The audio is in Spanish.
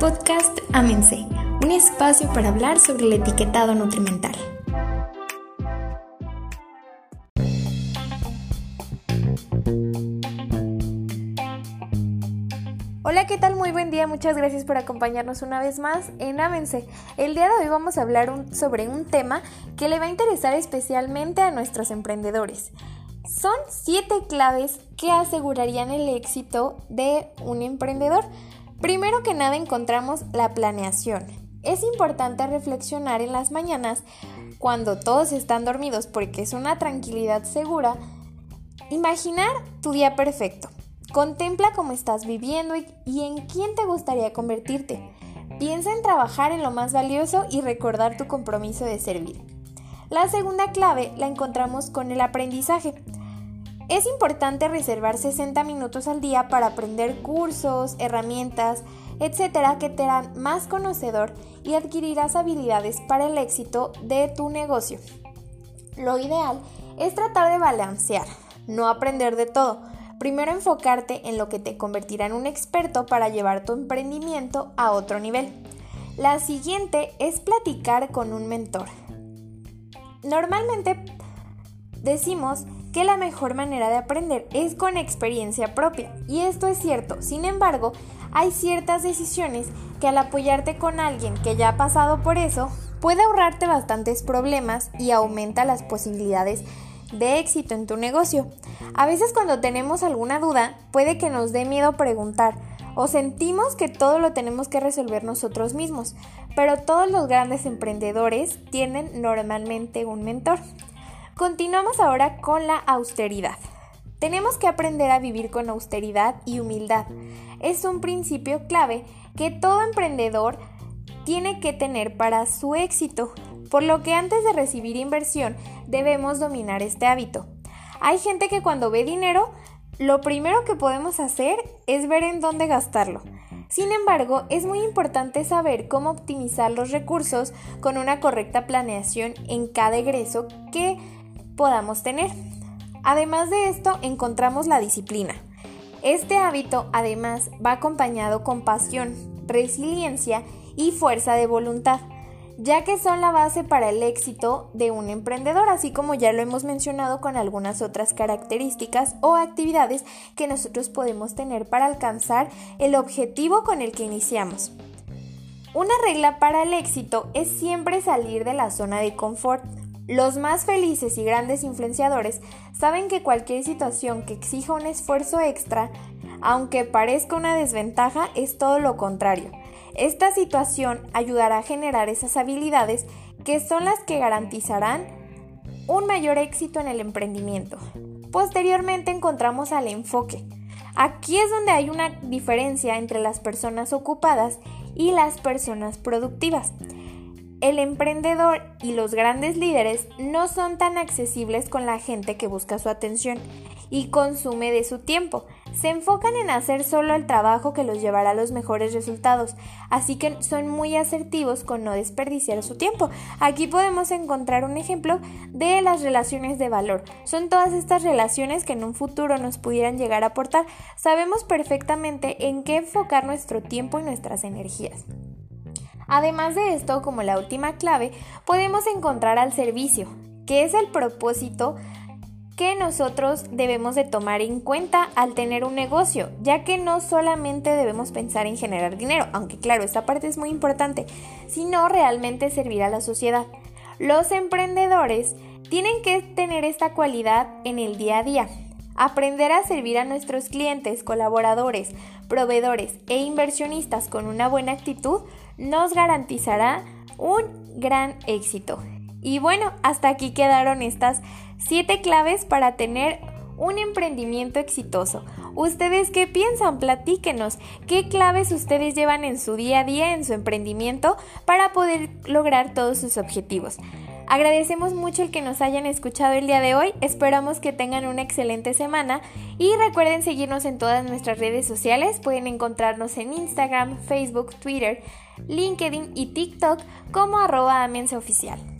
Podcast Amense, un espacio para hablar sobre el etiquetado nutrimental. Hola, ¿qué tal? Muy buen día, muchas gracias por acompañarnos una vez más en Amense. El día de hoy vamos a hablar sobre un tema que le va a interesar especialmente a nuestros emprendedores. Son siete claves que asegurarían el éxito de un emprendedor. Primero que nada encontramos la planeación. Es importante reflexionar en las mañanas cuando todos están dormidos porque es una tranquilidad segura. Imaginar tu día perfecto. Contempla cómo estás viviendo y, en quién te gustaría convertirte. Piensa en trabajar en lo más valioso y recordar tu compromiso de servir. La segunda clave la encontramos con el aprendizaje. Es importante reservar 60 minutos al día para aprender cursos, herramientas, etcétera, que te harán más conocedor y adquirirás habilidades para el éxito de tu negocio. Lo ideal es tratar de balancear, no aprender de todo. Primero enfocarte en lo que te convertirá en un experto para llevar tu emprendimiento a otro nivel. La siguiente es platicar con un mentor. Normalmente decimos que la mejor manera de aprender es con experiencia propia, y esto es cierto. Sin embargo, hay ciertas decisiones que al apoyarte con alguien que ya ha pasado por eso, puede ahorrarte bastantes problemas y aumenta las posibilidades de éxito en tu negocio. A veces cuando tenemos alguna duda, puede que nos dé miedo preguntar o sentimos que todo lo tenemos que resolver nosotros mismos, pero todos los grandes emprendedores tienen normalmente un mentor. Continuamos ahora con la austeridad. Tenemos que aprender a vivir con austeridad y humildad. Es un principio clave que todo emprendedor tiene que tener para su éxito, por lo que antes de recibir inversión debemos dominar este hábito. Hay gente que cuando ve dinero, lo primero que podemos hacer es ver en dónde gastarlo. Sin embargo, es muy importante saber cómo optimizar los recursos con una correcta planeación en cada egreso que podamos tener. Además de esto, encontramos la disciplina. Este hábito además va acompañado con pasión, resiliencia y fuerza de voluntad, ya que son la base para el éxito de un emprendedor, así como ya lo hemos mencionado con algunas otras características o actividades que nosotros podemos tener para alcanzar el objetivo con el que iniciamos. Una regla para el éxito es siempre salir de la zona de confort. Los más felices y grandes influenciadores saben que cualquier situación que exija un esfuerzo extra, aunque parezca una desventaja, es todo lo contrario. Esta situación ayudará a generar esas habilidades que son las que garantizarán un mayor éxito en el emprendimiento. Posteriormente encontramos al enfoque. Aquí es donde hay una diferencia entre las personas ocupadas y las personas productivas. El emprendedor y los grandes líderes no son tan accesibles con la gente que busca su atención y consume de su tiempo. Se enfocan en hacer solo el trabajo que los llevará a los mejores resultados, así que son muy asertivos con no desperdiciar su tiempo. Aquí podemos encontrar un ejemplo de las relaciones de valor. Son todas estas relaciones que en un futuro nos pudieran llegar a aportar. Sabemos perfectamente en qué enfocar nuestro tiempo y nuestras energías. Además de esto, como la última clave, podemos encontrar al servicio, que es el propósito que nosotros debemos de tomar en cuenta al tener un negocio, ya que no solamente debemos pensar en generar dinero, aunque claro, esta parte es muy importante, sino realmente servir a la sociedad. Los emprendedores tienen que tener esta cualidad en el día a día. Aprender a servir a nuestros clientes, colaboradores, proveedores e inversionistas con una buena actitud nos garantizará un gran éxito. Y bueno, hasta aquí quedaron estas 7 claves para tener un emprendimiento exitoso. ¿Ustedes qué piensan? Platíquenos. ¿Qué claves ustedes llevan en su día a día, en su emprendimiento, para poder lograr todos sus objetivos? Agradecemos mucho el que nos hayan escuchado el día de hoy, esperamos que tengan una excelente semana. Y recuerden seguirnos en todas nuestras redes sociales, pueden encontrarnos en Instagram, Facebook, Twitter, LinkedIn y TikTok como arroba oficial.